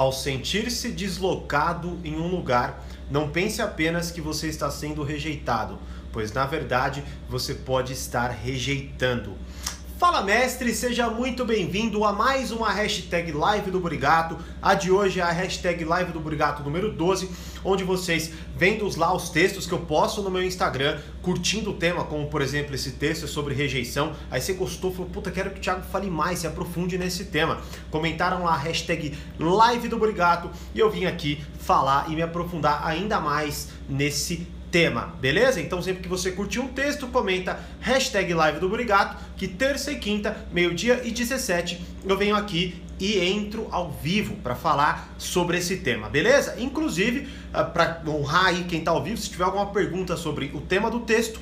Ao sentir-se deslocado em um lugar, não pense apenas que você está sendo rejeitado, pois na verdade você pode estar rejeitando. Fala mestre, seja muito bem-vindo a mais uma hashtag Live do Burigato. A de hoje é a hashtag Live do Burigato número 12, onde vocês vendo lá os textos que eu posto no meu Instagram, curtindo o tema, como por exemplo esse texto sobre rejeição. Aí você gostou, falou, puta, quero que o Thiago fale mais, se aprofunde nesse tema. Comentaram lá a hashtag Live do Burigato e eu vim aqui falar e me aprofundar ainda mais nesse tema tema, beleza? Então sempre que você curtir um texto, comenta hashtag live do Burigato, que terça e quinta, meio-dia e 17, eu venho aqui e entro ao vivo para falar sobre esse tema, beleza? Inclusive, ah, para honrar aí quem está ao vivo, se tiver alguma pergunta sobre o tema do texto,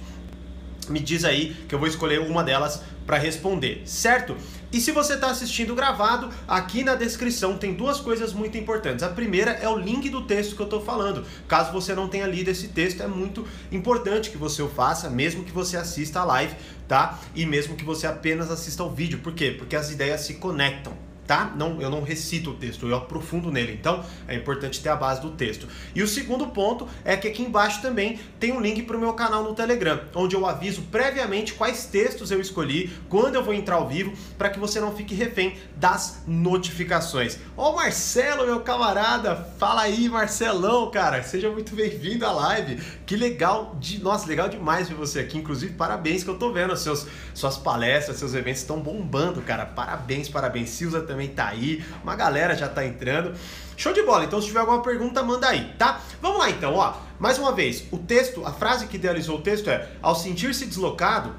me diz aí que eu vou escolher uma delas para responder, certo? E se você está assistindo gravado, aqui na descrição tem duas coisas muito importantes. A primeira é o link do texto que eu estou falando. Caso você não tenha lido esse texto, é muito importante que você o faça, mesmo que você assista a live, tá? E mesmo que você apenas assista ao vídeo. Por quê? Porque as ideias se conectam tá? Não, eu não recito o texto, eu aprofundo nele. Então é importante ter a base do texto. E o segundo ponto é que aqui embaixo também tem um link para o meu canal no Telegram, onde eu aviso previamente quais textos eu escolhi, quando eu vou entrar ao vivo, para que você não fique refém das notificações. Ó, Marcelo, meu camarada, fala aí, Marcelão, cara, seja muito bem-vindo à live. Que legal, de, nossa, legal demais ver você aqui. Inclusive, parabéns que eu tô vendo seus, suas palestras, seus eventos estão bombando, cara. Parabéns, parabéns. Silza também também tá aí, uma galera já tá entrando. Show de bola, então se tiver alguma pergunta, manda aí, tá? Vamos lá então, ó. Mais uma vez, o texto, a frase que idealizou o texto é: ao sentir-se deslocado,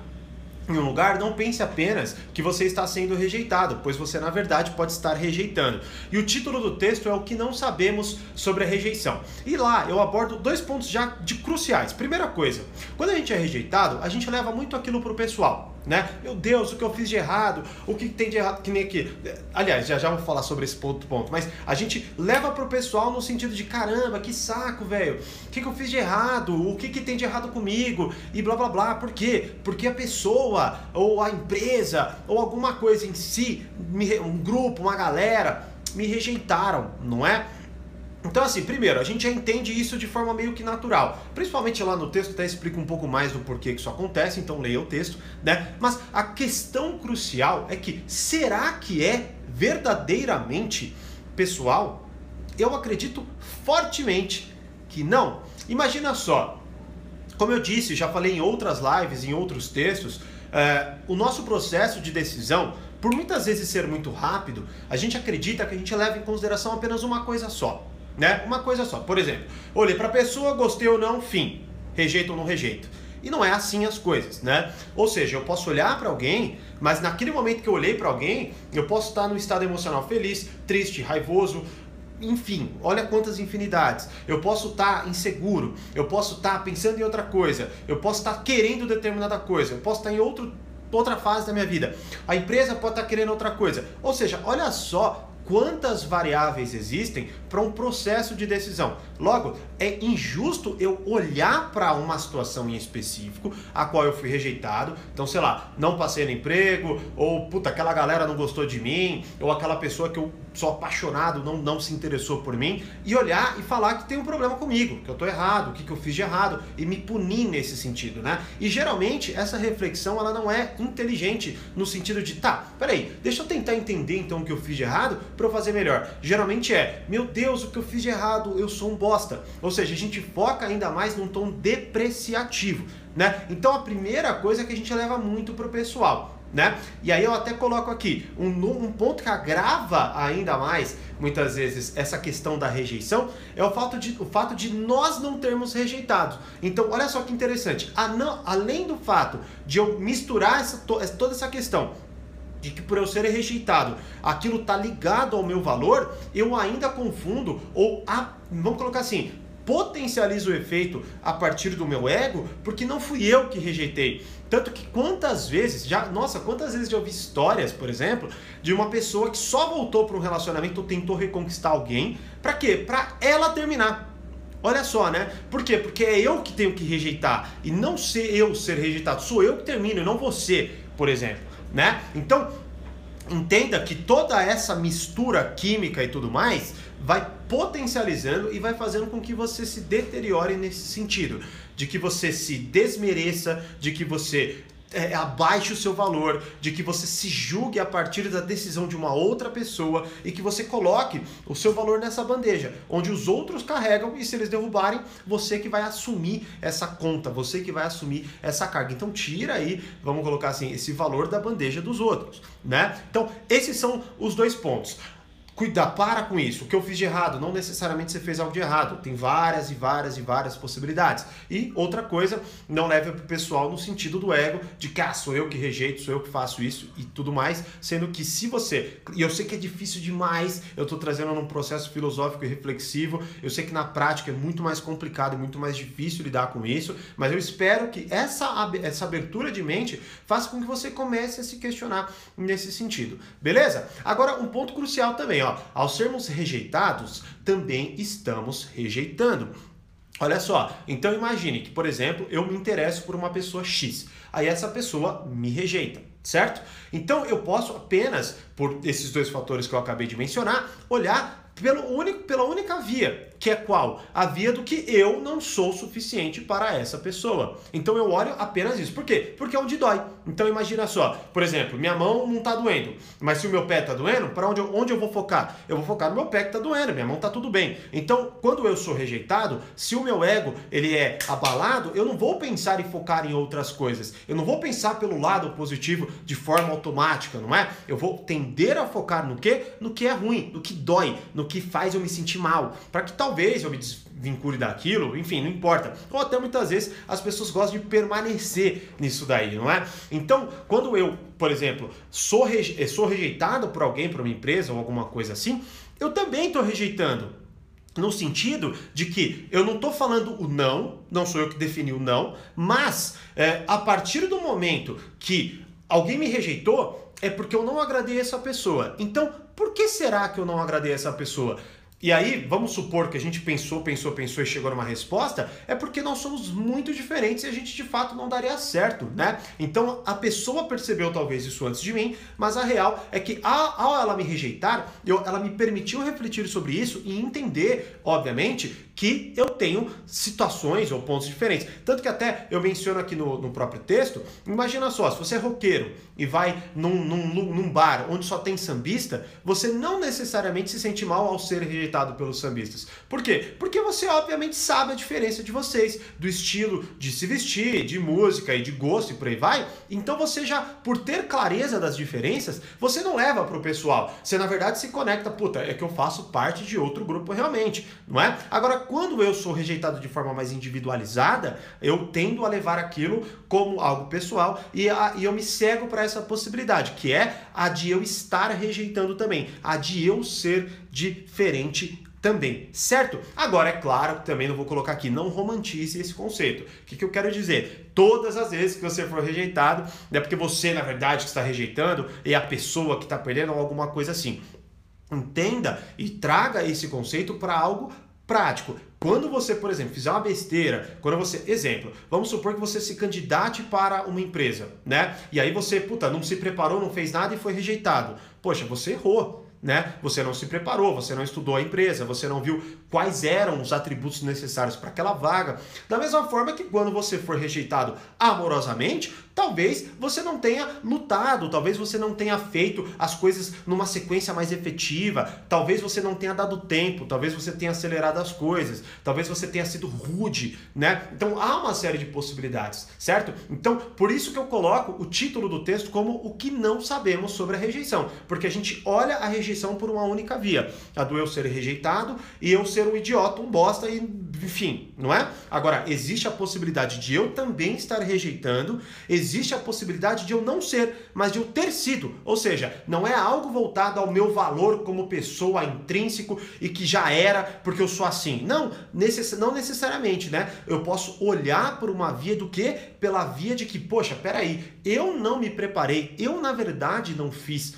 em um lugar, não pense apenas que você está sendo rejeitado, pois você na verdade pode estar rejeitando. E o título do texto é o que não sabemos sobre a rejeição. E lá eu abordo dois pontos já de cruciais. Primeira coisa, quando a gente é rejeitado, a gente leva muito aquilo pro pessoal né? Meu Deus, o que eu fiz de errado? O que tem de errado? Que nem aqui. Aliás, já já vou falar sobre esse ponto, ponto. Mas a gente leva pro pessoal no sentido de caramba, que saco, velho. O que, que eu fiz de errado? O que, que tem de errado comigo? E blá blá blá. Por quê? Porque a pessoa, ou a empresa, ou alguma coisa em si, um grupo, uma galera, me rejeitaram, não é? Então, assim, primeiro, a gente já entende isso de forma meio que natural. Principalmente lá no texto até explica um pouco mais do porquê que isso acontece, então leia o texto, né? Mas a questão crucial é que será que é verdadeiramente pessoal? Eu acredito fortemente que não. Imagina só, como eu disse, já falei em outras lives, em outros textos, é, o nosso processo de decisão, por muitas vezes ser muito rápido, a gente acredita que a gente leva em consideração apenas uma coisa só né? Uma coisa só. Por exemplo, olhei para a pessoa, gostei ou não, fim. Rejeito ou não rejeito. E não é assim as coisas, né? Ou seja, eu posso olhar para alguém, mas naquele momento que eu olhei para alguém, eu posso estar no estado emocional feliz, triste, raivoso, enfim, olha quantas infinidades. Eu posso estar inseguro, eu posso estar pensando em outra coisa, eu posso estar querendo determinada coisa, eu posso estar em outro, outra fase da minha vida. A empresa pode estar querendo outra coisa. Ou seja, olha só quantas variáveis existem para um processo de decisão. Logo, é injusto eu olhar para uma situação em específico, a qual eu fui rejeitado. Então, sei lá, não passei no emprego, ou puta, aquela galera não gostou de mim, ou aquela pessoa que eu sou apaixonado não, não se interessou por mim, e olhar e falar que tem um problema comigo, que eu tô errado, o que, que eu fiz de errado, e me punir nesse sentido, né? E geralmente essa reflexão ela não é inteligente no sentido de, tá, peraí, deixa eu tentar entender então o que eu fiz de errado para eu fazer melhor. Geralmente é, meu Deus, o que eu fiz de errado, eu sou um bosta. Ou seja, a gente foca ainda mais num tom depreciativo, né? Então a primeira coisa é que a gente leva muito pro pessoal. Né? E aí eu até coloco aqui um, um ponto que agrava ainda mais, muitas vezes, essa questão da rejeição, é o fato de, o fato de nós não termos rejeitado. Então, olha só que interessante, a não, além do fato de eu misturar essa, toda essa questão de que por eu ser rejeitado, aquilo tá ligado ao meu valor, eu ainda confundo ou a, vamos colocar assim, potencializo o efeito a partir do meu ego, porque não fui eu que rejeitei. Tanto que quantas vezes, já, nossa, quantas vezes já ouvi histórias, por exemplo, de uma pessoa que só voltou para um relacionamento ou tentou reconquistar alguém, para quê? Para ela terminar. Olha só, né? Por quê? Porque é eu que tenho que rejeitar e não ser eu ser rejeitado. Sou eu que termino e não você, por exemplo né? Então, entenda que toda essa mistura química e tudo mais vai potencializando e vai fazendo com que você se deteriore nesse sentido, de que você se desmereça, de que você é, abaixe o seu valor, de que você se julgue a partir da decisão de uma outra pessoa e que você coloque o seu valor nessa bandeja, onde os outros carregam e se eles derrubarem, você que vai assumir essa conta, você que vai assumir essa carga. Então tira aí, vamos colocar assim, esse valor da bandeja dos outros, né? Então, esses são os dois pontos. Cuida, para com isso. O que eu fiz de errado? Não necessariamente você fez algo de errado. Tem várias e várias e várias possibilidades. E outra coisa, não leve para o pessoal no sentido do ego, de que ah, sou eu que rejeito, sou eu que faço isso e tudo mais. Sendo que se você. E eu sei que é difícil demais, eu estou trazendo num processo filosófico e reflexivo. Eu sei que na prática é muito mais complicado e muito mais difícil lidar com isso. Mas eu espero que essa, essa abertura de mente faça com que você comece a se questionar nesse sentido. Beleza? Agora, um ponto crucial também, ó ao sermos rejeitados, também estamos rejeitando. Olha só, então imagine que, por exemplo, eu me interesso por uma pessoa X, aí essa pessoa me rejeita, certo? Então eu posso apenas, por esses dois fatores que eu acabei de mencionar, olhar pelo único, pela única via, que é qual? A via do que eu não sou suficiente para essa pessoa. Então eu olho apenas isso. Por quê? Porque é onde dói. Então imagina só, por exemplo, minha mão não está doendo, mas se o meu pé está doendo, para onde, eu, onde eu vou focar? Eu vou focar no meu pé que está doendo, minha mão está tudo bem. Então, quando eu sou rejeitado, se o meu ego ele é abalado, eu não vou pensar em focar em outras coisas. Eu não vou pensar pelo lado positivo de forma automática, não é? Eu vou tender a focar no que? No que é ruim, no que dói, no que faz eu me sentir mal, para que tal talvez eu me desvincule daquilo, enfim, não importa. Ou até muitas vezes as pessoas gostam de permanecer nisso daí, não é? Então, quando eu, por exemplo, sou, reje sou rejeitado por alguém, por uma empresa ou alguma coisa assim, eu também estou rejeitando. No sentido de que eu não estou falando o não, não sou eu que defini o não, mas é, a partir do momento que alguém me rejeitou, é porque eu não agradei essa pessoa. Então, por que será que eu não agradei essa pessoa? E aí, vamos supor que a gente pensou, pensou, pensou e chegou numa resposta, é porque nós somos muito diferentes e a gente de fato não daria certo, né? Então a pessoa percebeu talvez isso antes de mim, mas a real é que ao, ela me rejeitar, eu, ela me permitiu refletir sobre isso e entender, obviamente, que eu tenho situações ou pontos diferentes. Tanto que até eu menciono aqui no, no próprio texto, imagina só, se você é roqueiro e vai num, num, num bar onde só tem sambista, você não necessariamente se sente mal ao ser rejeitado pelos sambistas. Por quê? Porque você obviamente sabe a diferença de vocês, do estilo de se vestir, de música e de gosto e por aí vai. Então você já, por ter clareza das diferenças, você não leva pro pessoal. Você na verdade se conecta, puta, é que eu faço parte de outro grupo realmente, não é? Agora, quando eu sou rejeitado de forma mais individualizada, eu tendo a levar aquilo como algo pessoal e, a, e eu me cego para essa possibilidade, que é a de eu estar rejeitando também, a de eu ser diferente também, certo? Agora, é claro, também não vou colocar aqui, não romantize esse conceito. O que, que eu quero dizer? Todas as vezes que você for rejeitado, é porque você, na verdade, que está rejeitando, é a pessoa que está perdendo ou alguma coisa assim. Entenda e traga esse conceito para algo prático. Quando você, por exemplo, fizer uma besteira, quando você, exemplo, vamos supor que você se candidate para uma empresa, né? E aí você, puta, não se preparou, não fez nada e foi rejeitado. Poxa, você errou né? Você não se preparou, você não estudou a empresa, você não viu quais eram os atributos necessários para aquela vaga. Da mesma forma que quando você for rejeitado amorosamente, talvez você não tenha lutado, talvez você não tenha feito as coisas numa sequência mais efetiva, talvez você não tenha dado tempo, talvez você tenha acelerado as coisas, talvez você tenha sido rude, né? Então há uma série de possibilidades, certo? Então, por isso que eu coloco o título do texto como o que não sabemos sobre a rejeição, porque a gente olha a rejeição por uma única via. A do eu ser rejeitado e eu ser um idiota, um bosta, e enfim, não é? Agora, existe a possibilidade de eu também estar rejeitando, existe a possibilidade de eu não ser, mas de eu ter sido. Ou seja, não é algo voltado ao meu valor como pessoa intrínseco e que já era porque eu sou assim. Não, necess não necessariamente, né? Eu posso olhar por uma via do que? Pela via de que, poxa, peraí, eu não me preparei, eu na verdade não fiz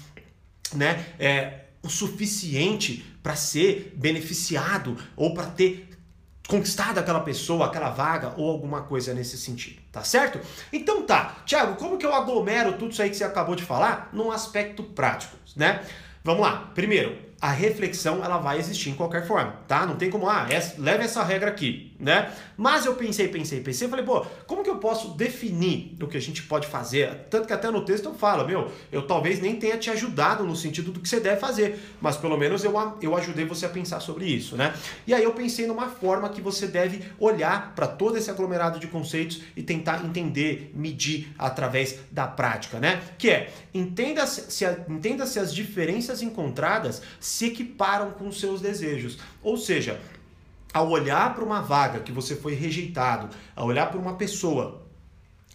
né, é, o suficiente para ser beneficiado ou para ter conquistado aquela pessoa, aquela vaga ou alguma coisa nesse sentido, tá certo? Então tá, Thiago, como que eu aglomero tudo isso aí que você acabou de falar num aspecto prático, né? Vamos lá. Primeiro, a reflexão ela vai existir em qualquer forma, tá? Não tem como, ah, essa, leve essa regra aqui, né? Mas eu pensei, pensei, pensei, falei, pô, como que eu posso definir o que a gente pode fazer? Tanto que até no texto eu falo, meu, eu talvez nem tenha te ajudado no sentido do que você deve fazer, mas pelo menos eu, eu ajudei você a pensar sobre isso, né? E aí eu pensei numa forma que você deve olhar para todo esse aglomerado de conceitos e tentar entender, medir através da prática, né? Que é, entenda-se se, entenda -se as diferenças encontradas se equiparam com os seus desejos. Ou seja, ao olhar para uma vaga que você foi rejeitado, ao olhar para uma pessoa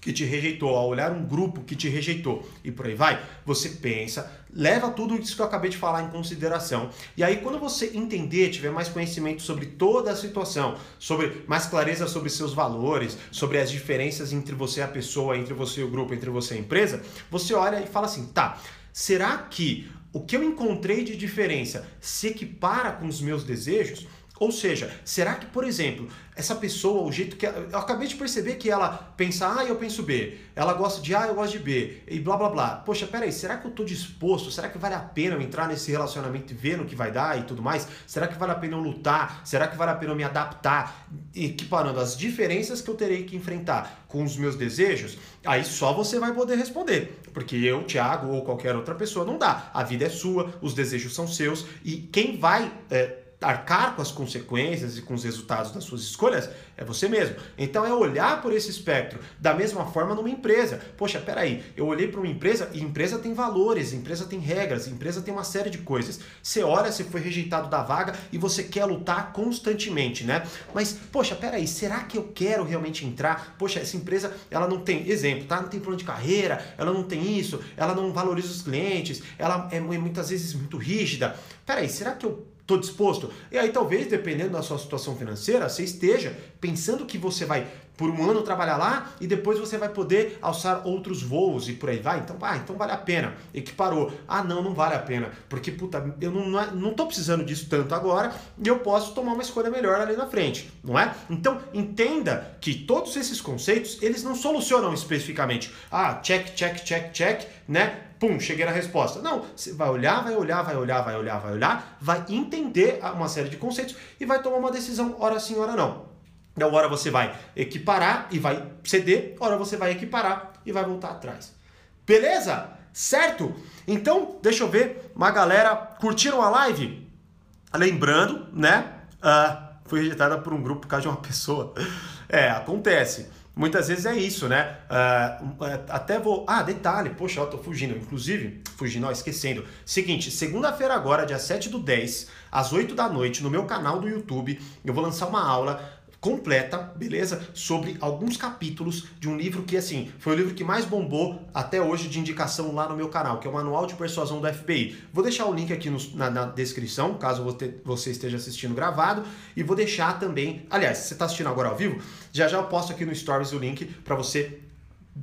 que te rejeitou, ao olhar um grupo que te rejeitou e por aí vai, você pensa, leva tudo isso que eu acabei de falar em consideração. E aí, quando você entender, tiver mais conhecimento sobre toda a situação, sobre mais clareza sobre seus valores, sobre as diferenças entre você e a pessoa, entre você e o grupo, entre você e a empresa, você olha e fala assim: tá, será que o que eu encontrei de diferença se equipara com os meus desejos? Ou seja, será que, por exemplo, essa pessoa, o jeito que. Ela, eu acabei de perceber que ela pensa A e eu penso B. Ela gosta de A, eu gosto de B. E blá blá blá. Poxa, peraí, será que eu tô disposto? Será que vale a pena eu entrar nesse relacionamento e ver no que vai dar e tudo mais? Será que vale a pena eu lutar? Será que vale a pena eu me adaptar? Equiparando as diferenças que eu terei que enfrentar com os meus desejos? Aí só você vai poder responder. Porque eu, Thiago ou qualquer outra pessoa não dá. A vida é sua, os desejos são seus e quem vai. É, arcar com as consequências e com os resultados das suas escolhas é você mesmo. Então é olhar por esse espectro da mesma forma numa empresa. Poxa, peraí, eu olhei para uma empresa e empresa tem valores, empresa tem regras, empresa tem uma série de coisas. Você olha, você foi rejeitado da vaga e você quer lutar constantemente, né? Mas, poxa, peraí, será que eu quero realmente entrar? Poxa, essa empresa, ela não tem, exemplo, tá? Não tem plano de carreira, ela não tem isso, ela não valoriza os clientes, ela é muitas vezes muito rígida. Peraí, será que eu Estou disposto? E aí, talvez, dependendo da sua situação financeira, você esteja pensando que você vai por um ano trabalhar lá e depois você vai poder alçar outros voos e por aí vai. Então, ah, então vale a pena. Equiparou. Ah, não, não vale a pena. Porque, puta, eu não, não, é, não tô precisando disso tanto agora e eu posso tomar uma escolha melhor ali na frente, não é? Então, entenda que todos esses conceitos, eles não solucionam especificamente. Ah, check, check, check, check, né? Pum, cheguei na resposta. Não, você vai olhar, vai olhar, vai olhar, vai olhar, vai olhar, vai entender uma série de conceitos e vai tomar uma decisão, hora sim, hora não. Então, hora você vai equiparar e vai ceder, hora você vai equiparar e vai voltar atrás. Beleza? Certo? Então, deixa eu ver, uma galera curtiram a live? Lembrando, né? Uh, fui rejeitada por um grupo por causa de uma pessoa. É, acontece. Muitas vezes é isso, né? Uh, até vou. Ah, detalhe, poxa, eu tô fugindo. Inclusive, fugindo, ó, esquecendo. Seguinte, segunda-feira agora, dia 7 do 10, às 8 da noite, no meu canal do YouTube, eu vou lançar uma aula completa, beleza? Sobre alguns capítulos de um livro que, assim, foi o livro que mais bombou até hoje de indicação lá no meu canal, que é o Manual de Persuasão do FBI. Vou deixar o link aqui no, na, na, descrição, caso você esteja assistindo gravado, e vou deixar também, aliás, se você está assistindo agora ao vivo, já já eu posto aqui no Stories o link para você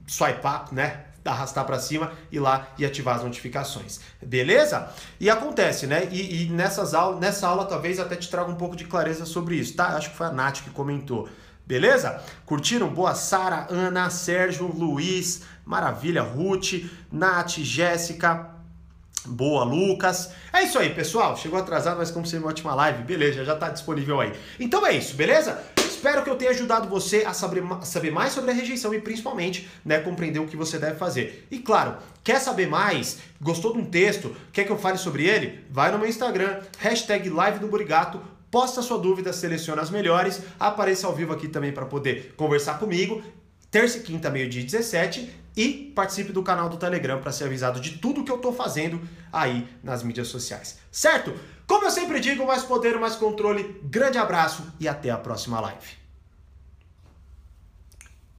swipear, né? Arrastar para cima e lá e ativar as notificações. Beleza? E acontece, né? E, e nessas aulas, nessa aula talvez até te traga um pouco de clareza sobre isso, tá? Acho que foi a Nath que comentou. Beleza? Curtiram? Boa Sara, Ana, Sérgio, Luiz, maravilha, Ruth, Nath, Jéssica, Boa, Lucas. É isso aí, pessoal. Chegou atrasado, mas como sempre, uma ótima live. Beleza, já tá disponível aí. Então é isso, beleza? Espero que eu tenha ajudado você a saber, saber mais sobre a rejeição e principalmente né, compreender o que você deve fazer. E claro, quer saber mais? Gostou de um texto? Quer que eu fale sobre ele? Vai no meu Instagram, hashtag live do Burigato, posta sua dúvida, seleciona as melhores, apareça ao vivo aqui também para poder conversar comigo. Terça e quinta, meio-dia 17 e participe do canal do Telegram para ser avisado de tudo que eu estou fazendo aí nas mídias sociais. Certo? Como eu sempre digo, mais poder, mais controle. Grande abraço e até a próxima live.